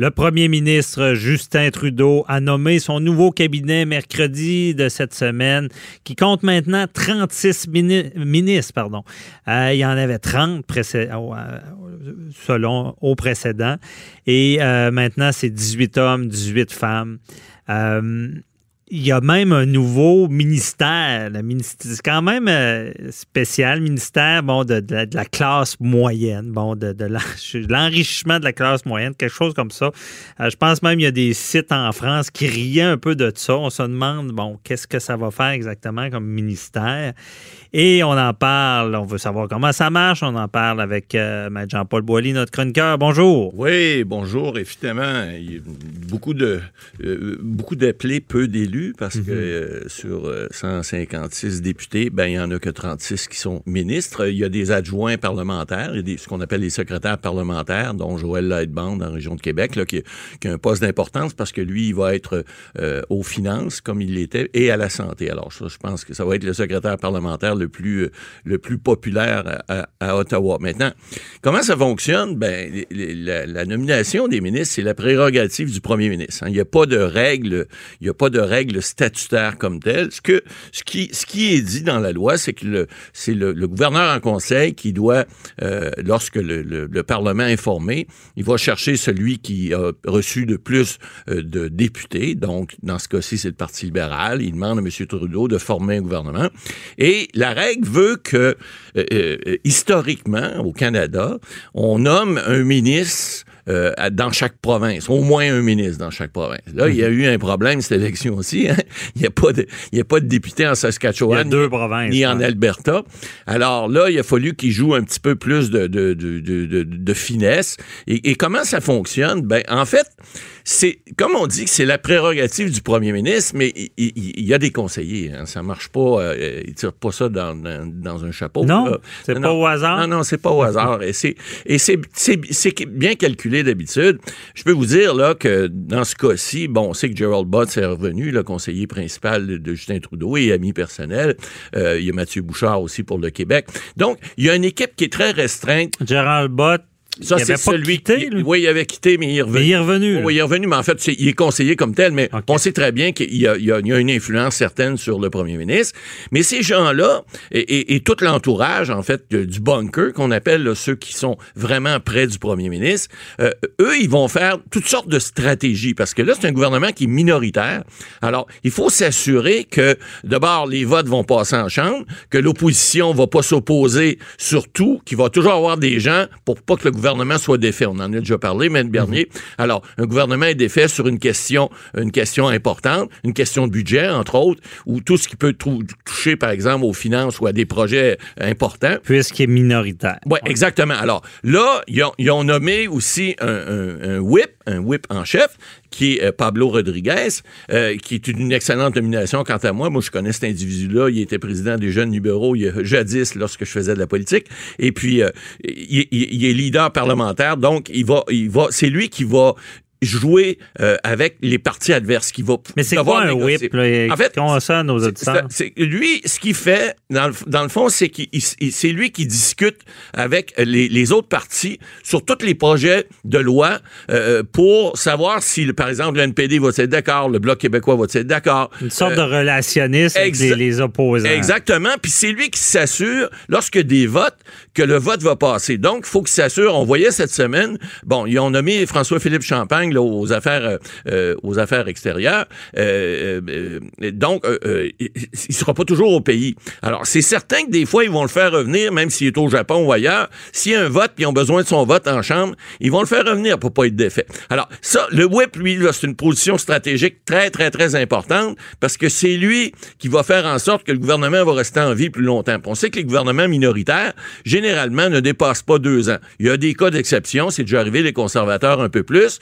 Le premier ministre Justin Trudeau a nommé son nouveau cabinet mercredi de cette semaine, qui compte maintenant 36 ministres. Pardon. Euh, il y en avait 30 euh, selon au précédent. Et euh, maintenant, c'est 18 hommes, 18 femmes il y a même un nouveau ministère. C'est quand même euh, spécial, ministère bon, de, la classe moyenne, bon, de, de l'enrichissement de la classe moyenne, quelque chose comme ça. Euh, je pense même qu'il y a des sites en France qui riaient un peu de ça. On se demande, bon, qu'est-ce que ça va faire exactement comme ministère? Et on en parle, on veut savoir comment ça marche. On en parle avec euh, Jean-Paul Boilly, notre chroniqueur. Bonjour. Oui, bonjour. Évidemment, beaucoup de beaucoup d'appelés, peu d'élus parce que mhm. euh, sur 156 euh, députés, ben il y en a que 36 qui sont ministres. Il y a des adjoints parlementaires, il y a ce qu'on appelle les secrétaires parlementaires, dont Joël Lightband dans la région de Québec, là, qui, qui, a un poste d'importance parce que lui, il va être euh, aux finances comme il l'était et à la santé. Alors je pense que ça va être le secrétaire parlementaire le plus le plus populaire à, Ottawa. Maintenant, comment ça fonctionne? Ben la, nomination des ministres, c'est la prérogative du premier ministre. Hein. Il n'y a pas de règles, il n'y a pas de règles le statutaire comme tel. Ce, qui, est dit dans la loi, c'est que c'est le, gouverneur en conseil qui doit, euh, lorsque le, le, Parlement est formé, il va chercher celui qui a reçu de plus euh, de députés. Donc, dans ce cas-ci, c'est le Parti libéral. Il demande à M. Trudeau de former un gouvernement. Et la règle veut que, euh, historiquement, au Canada, on nomme un ministre euh, dans chaque province, au moins un ministre dans chaque province. Là, il y a eu un problème cette élection aussi. Hein. Il n'y a pas de, il a pas de député en Saskatchewan, deux provinces, ni en Alberta. Alors là, il a fallu qu'il joue un petit peu plus de, de, de, de finesse. Et, et, comment ça fonctionne? Ben, en fait, c'est comme on dit que c'est la prérogative du premier ministre, mais il, y a des conseillers. Hein. Ça marche pas. Euh, ils tirent pas ça dans, dans, un chapeau. Non, c'est pas au hasard. Non, non, c'est pas au hasard. Et c'est et c'est bien calculé d'habitude. Je peux vous dire là que dans ce cas-ci, bon, on sait que Gerald Butts est revenu, le conseiller principal de, Justin Trudeau et ami personnel. Euh, il y a Mathieu Bouchard aussi pour le Québec. Donc, il y a une équipe qui est très restreinte. Gerald Bott ça, c'est celui quitté, Oui, il avait quitté, mais il est revenu. Mais il est revenu. Oui, il est revenu, mais en fait, il est conseiller comme tel, mais on sait très bien qu'il y, y, a une influence certaine sur le premier ministre. Mais ces gens-là, et, et, tout l'entourage, en fait, du bunker, qu'on appelle ceux qui sont vraiment près du premier ministre, euh, eux, ils vont faire toutes sortes de stratégies, parce que là, c'est un gouvernement qui est minoritaire. Alors, il faut s'assurer que, d'abord, les votes vont passer en chambre, que l'opposition va pas s'opposer surtout, qu'il va toujours avoir des gens pour pas que le gouvernement soit défait. On en a déjà parlé, M. Bernier. Mhm. Alors, un gouvernement est défait sur une question, une question importante, une question de budget, entre autres, ou tout ce qui peut toucher, par exemple, aux finances ou à des projets importants. Puisqu'il est minoritaire. Oui, exactement. Alors, là, ils ont, nommé aussi un, un whip, un whip en chef, qui est euh, Pablo Rodriguez, euh, qui est une excellente nomination quant à moi. Moi, je connais cet individu-là. Il était président des jeunes libéraux il jadis lorsque je faisais de la politique. Et puis, euh, il, il, est leader parlementaire. Donc, il va, il va, c'est lui qui va jouer euh, avec les partis adverses qui vont Mais c'est quoi un whip En fait, ça nos auditeurs c'est, lui ce qu'il fait dans le, dans le fond c'est qu'il c'est lui qui discute avec les, les, autres partis sur tous les projets de loi euh, pour savoir si par exemple le NPD va être d'accord, le bloc québécois va être d'accord. Une sorte de euh, relationniste avec les, les, opposants. Exactement, puis c'est lui qui s'assure lorsque des votes que le vote va passer. Donc il faut qu'il s'assure, on voyait cette semaine, bon, ils ont nommé François Aux affaires euh, euh, aux affaires extérieures. Euh, donc, il sera pas toujours au pays. Alors, c'est certain que des fois, ils vont le faire revenir, même s'il est au Japon ou ailleurs. S'il y a un vote, puis ils ont besoin de son vote en chambre, ils vont le faire revenir pour pas être défait. Alors, ça, le whip, lui, c'est une position stratégique très, très, très importante parce que c'est lui qui va faire en sorte que le gouvernement va rester en vie plus longtemps. on sait que les gouvernements minoritaires, généralement, ne dépassent pas deux ans. Il y a des cas d'exception, c'est déjà arrivé les conservateurs un peu plus,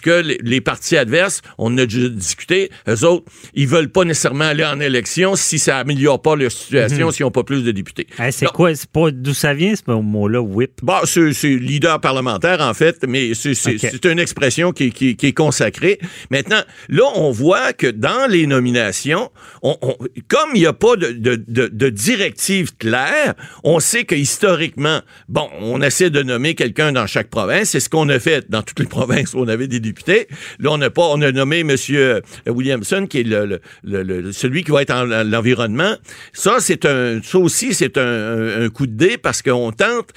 que les, partis adverses, on a déjà discuté, eux autres, ils veulent pas nécessairement aller en élection si ça améliore pas leur situation, mhm. s'ils n'ont pas plus de députés. c'est quoi, c'est pas d'où ça vient ce mot-là, whip? Bah, c'est, leader parlementaire, en fait, mais c'est, une expression qui, est consacrée. Maintenant, là, on voit que dans les nominations, comme il n'y a pas de, de, directive claire, on sait que historiquement, bon, on essaie de nommer quelqu'un dans chaque province. C'est ce qu'on a fait dans toutes les provinces où on avait des députés. Là, on a pas, on a nommé M. Williamson, qui est le, le, celui qui va être en l'environnement. Ça, c'est un, ça aussi, c'est un, un, coup de dé parce qu'on tente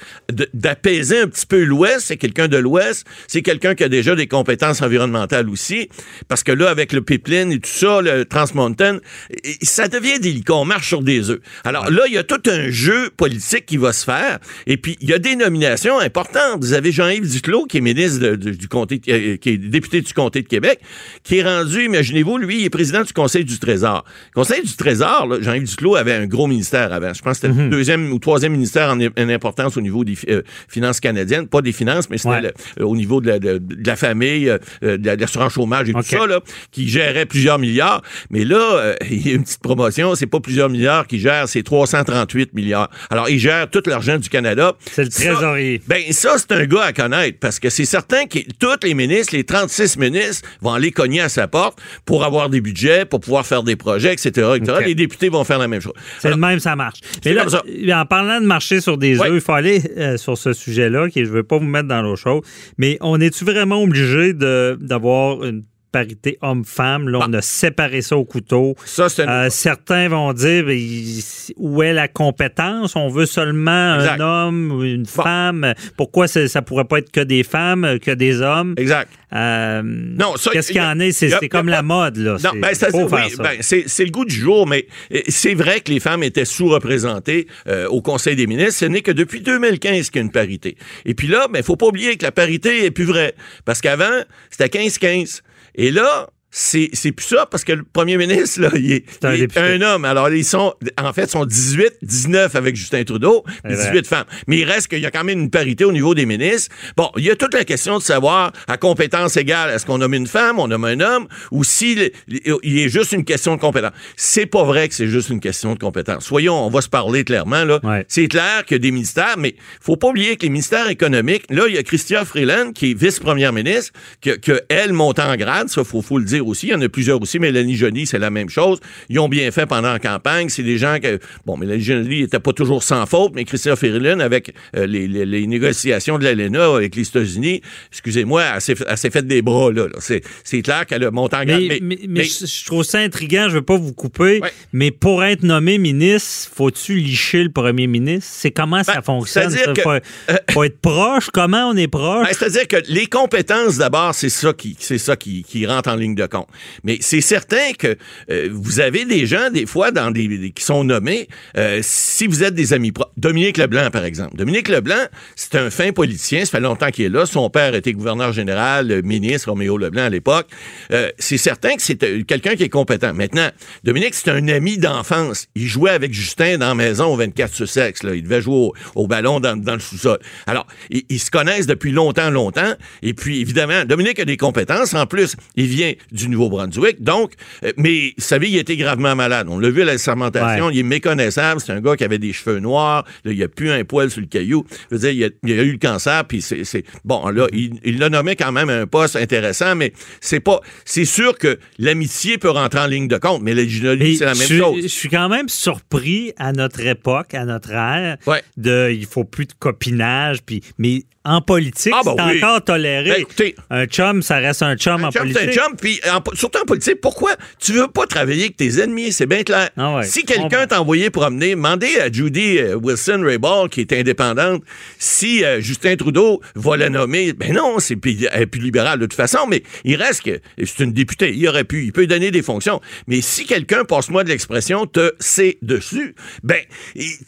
d'apaiser un petit peu l'Ouest. C'est quelqu'un de l'Ouest. C'est quelqu'un qui a déjà des compétences environnementales aussi. Parce que là, avec le pipeline et tout ça, le Trans Mountain, ça devient délicat. On marche sur des œufs. Alors là, il y a tout un jeu politique qui va se faire. Et puis, il y a des nominations importantes. Vous avez Jean-Yves Duclos, qui est ministre du comté, euh, qui est député du comté de Québec, qui est rendu, imaginez-vous, lui, il est président du Conseil du Trésor. Le Conseil du Trésor, Jean-Yves Duclos avait un gros ministère avant. Je pense que c'était le mhm. deuxième ou troisième ministère en, importance au niveau des euh, finances canadiennes. Pas des finances, mais c'était au niveau de la, famille, euh, de l'assurance chômage et tout ça, là, qui gérait plusieurs milliards. Mais là, il y a une petite promotion. C'est pas plusieurs milliards qui gèrent, c'est 338 milliards. Alors, il gère tout l'argent du Canada. C'est le trésorier. ben, ça, c'est un gars à connaître parce que c'est certain que tous les ministres, les 36 ministres, vont aller cogner à sa porte pour avoir des budgets, pour pouvoir faire des projets, etc. Les députés vont faire la même chose. C'est le même, ça marche. Mais là, en parlant de marcher sur des œufs, il faut aller euh, sur ce sujet-là, qui je ne veux pas vous mettre dans l'eau chaude, mais on est-tu vraiment obligé d'avoir une parité homme-femme. Là, on a séparé ça au couteau. Ça, euh, certains vont dire ben, où est la compétence? On veut seulement un homme ou une femme. Pourquoi ça, ne pourrait pas être que des femmes, que des hommes? Exact. Euh, non, qu'est-ce qu'il y en est? C'est comme la mode, là. Non, ben, ben c'est le goût du jour, mais euh, c'est vrai que les femmes étaient sous-représentées au Conseil des ministres. Ce n'est que depuis 2015 qu'il y a une parité. Et puis là, il ben, ne faut pas oublier que la parité est plus vraie. Parce qu'avant, c'était 15-15. Et là, c'est, c'est plus ça parce que le premier ministre, là, il est, un, homme. Alors, ils sont, en fait, sont 18, 19 avec Justin Trudeau, mais 18 femmes. Mais il reste qu'il y a quand même une parité au niveau des ministres. Bon, il y a toute la question de savoir, à compétence égale, est-ce qu'on nomme une femme, on nomme un homme, ou s'il il est juste une question de compétence. C'est pas vrai que c'est juste une question de compétence. Soyons, on va se parler clairement, là. C'est clair qu'il y a des ministères, mais faut pas oublier que les ministères économiques, là, il y a Christian Freeland, qui est vice-première ministre, que, que elle monte en grade, ça, faut, faut le dire aussi. Il y en a plusieurs aussi. Mélanie Joly, c'est la même chose. Ils ont bien fait pendant la campagne. C'est des gens que, bon, Mélanie Joly n'était pas toujours sans faute, mais Christian Ferrelin, avec euh, les, négociations de l'ALENA avec les États-Unis, excusez-moi, elle s'est fait des bras, là. C'est clair qu'elle a monté en mais, mais, mais, je trouve ça intriguant, je veux pas vous couper, mais pour être nommé ministre, faut-tu licher le premier ministre? C'est comment ça ben, fonctionne? C'est-à-dire faut, être proche? Comment on est proche? Ben, c'est-à-dire que les compétences, d'abord, c'est ça qui, c'est ça qui, qui rentre en ligne de compte. Mais c'est certain que euh, vous avez des gens, des fois, dans des, qui sont nommés, euh, si vous êtes des amis propres. Dominique Leblanc, par exemple. Dominique Leblanc, c'est un fin politicien, ça fait longtemps qu'il est là. Son père était gouverneur général, ministre, Roméo Leblanc à l'époque. Euh, c'est certain que c'est quelqu'un qui est compétent. Maintenant, Dominique, c'est un ami d'enfance. Il jouait avec Justin dans la maison au 24 Sussex. Là. Il devait jouer au, ballon dans, le sous-sol. Alors, ils, ils, se connaissent depuis longtemps, longtemps. Et puis, évidemment, Dominique a des compétences. En plus, il vient du nouveau brunswick Donc, euh, mais, vous savez, il était gravement malade. On l'a vu à la sermentation. Il est méconnaissable. C'est un gars qui avait des cheveux noirs. il n'y a plus un poil sur le caillou. Je veux dire, il a, a eu le cancer. Puis c'est, bon, là, il l'a nommé quand même un poste intéressant, mais c'est pas, c'est sûr que l'amitié peut rentrer en ligne de compte, mais la c'est la même chose. Je suis quand même surpris à notre époque, à notre ère, de, il faut plus de copinage, puis, mais en politique, ah, c'est encore toléré. Ben, un chum, ça reste un chum en politique. Un chum, puis surtout en politique, pourquoi tu veux pas travailler avec tes ennemis? C'est bien clair. Ah si quelqu'un t'a envoyé pour amener, demandez à Judy euh, Wilson-Raybould, qui est indépendante, si euh, Justin Trudeau va la nommer. Ben non, c'est plus, plus libéral de toute façon, mais il reste que c'est une députée. Il aurait pu, il peut donner des fonctions. Mais si quelqu'un, passe-moi de l'expression, te sait dessus, ben,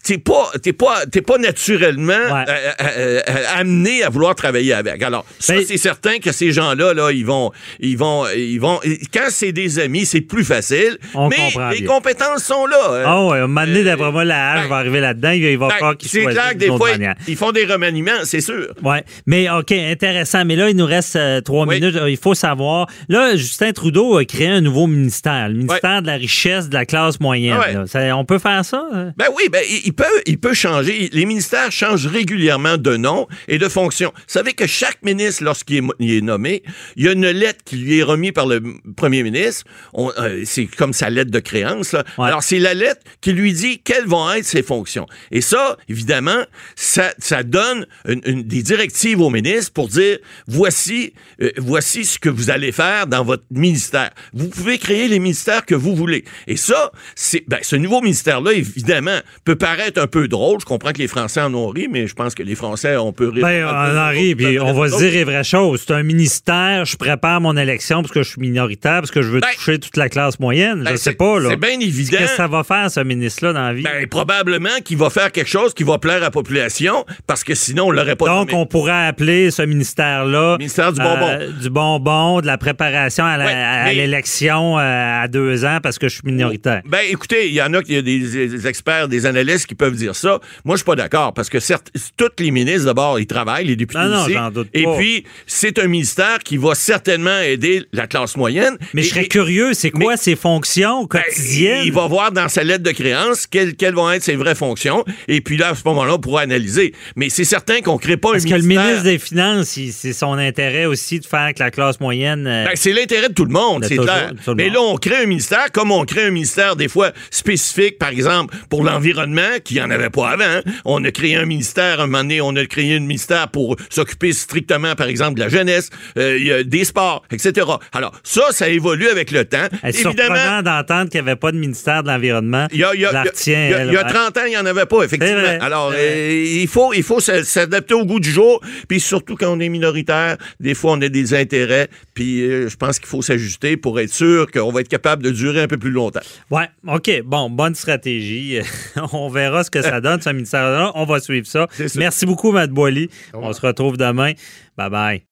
t'es pas, t'es pas, t'es pas naturellement euh, amené à vouloir travailler avec. Alors, ça, ben, c'est certain que ces gens-là, là, ils vont, ils vont, ils vont. Quand c'est des amis, c'est plus facile. mais les compétences sont là. Hein. Ah oh, ouais, un moment donné, d'après moi, la hache ben, va arriver là-dedans. Il va ben, falloir qu'ils C'est clair que des fois, ils, font des remaniements, c'est sûr. Oui, mais OK, intéressant. Mais là, il nous reste euh, trois minutes. Il faut savoir. Là, Justin Trudeau a créé un nouveau ministère, le ministère de la richesse de la classe moyenne. on peut faire ça? Ben oui, ben, il, peut, il peut changer. Les ministères changent régulièrement de nom et de fonction. Vous savez que chaque ministre, lorsqu'il est, nommé, il y a une lettre qui lui est remise par le, euh, premier ministre, euh, c'est comme sa lettre de créance. Alors, c'est la lettre qui lui dit quelles vont être ses fonctions. Et ça, évidemment, ça, ça donne une, des directives au ministre pour dire voici, euh, voici ce que vous allez faire dans votre ministère. Vous pouvez créer les ministères que vous voulez. Et ça, c'est ben, ce nouveau ministère-là, évidemment, peut paraître un peu drôle. Je comprends que les Français en ont ri, mais je pense que les Français, on peut rire. Ben, on en rit, puis on va se dire les vraies choses. C'est un ministère, je prépare mon élection parce que je suis minoritaire, parce que je veux ben, toucher toute la classe moyenne. je ben, sais pas, là. C'est bien évident. Qu'est-ce que ça va faire, ce ministre-là, dans la vie? Ben, probablement qu'il va faire quelque chose qui va plaire à la population, parce que sinon, on l'aurait pas Donc, on pourrait appeler ce ministère-là... Ministère du bonbon. Euh, du bonbon, de la préparation à l'élection euh, à deux ans, parce que je suis minoritaire. Ben, écoutez, il y en a, y a des, experts, des analystes qui peuvent dire ça. Moi, je suis pas d'accord, parce que certes, tous les ministres, d'abord, ils travaillent, les députés non, non, Doute Et puis, c'est un ministère qui va certainement aider la classe moyenne. Mais je serais curieux, c'est quoi ses fonctions ben, quotidiennes? il va voir dans sa lettre de créance quelles, quelles, vont être ses vraies fonctions. Et puis là, à ce moment-là, on pourra analyser. Mais c'est certain qu'on ne crée pas un ministère... Est-ce que le ministre des Finances, c'est son intérêt aussi de faire que la classe moyenne... Euh, ben, c'est l'intérêt de tout le monde, c'est clair. Mais là, on crée un ministère, comme on crée un ministère des fois spécifique, par exemple, pour l'environnement, qui n'y en avait pas avant. Hein. On a créé un ministère, un moment donné, on a créé un ministère pour s'occuper strictement, par exemple, de la jeunesse, euh, des sports, etc. Alors, ça, ça évolue avec le temps. C'est surprenant d'entendre qu'il n'y avait pas de ministère de l'environnement. Il y a, il y a, 30 ans, il n'y en avait pas, effectivement. Alors, euh, il faut, il faut s'adapter au goût du jour. Puis surtout quand on est minoritaire, des fois, on a des intérêts. Puis euh, je pense qu'il faut s'ajuster pour être sûr qu'on va être capable de durer un peu plus longtemps. Ouais, OK. Bon, bonne stratégie. on verra ce que ça donne, ce ministère-là. On va suivre ça. Merci beaucoup, Matt Boily. On se retrouve demain. Bye bye.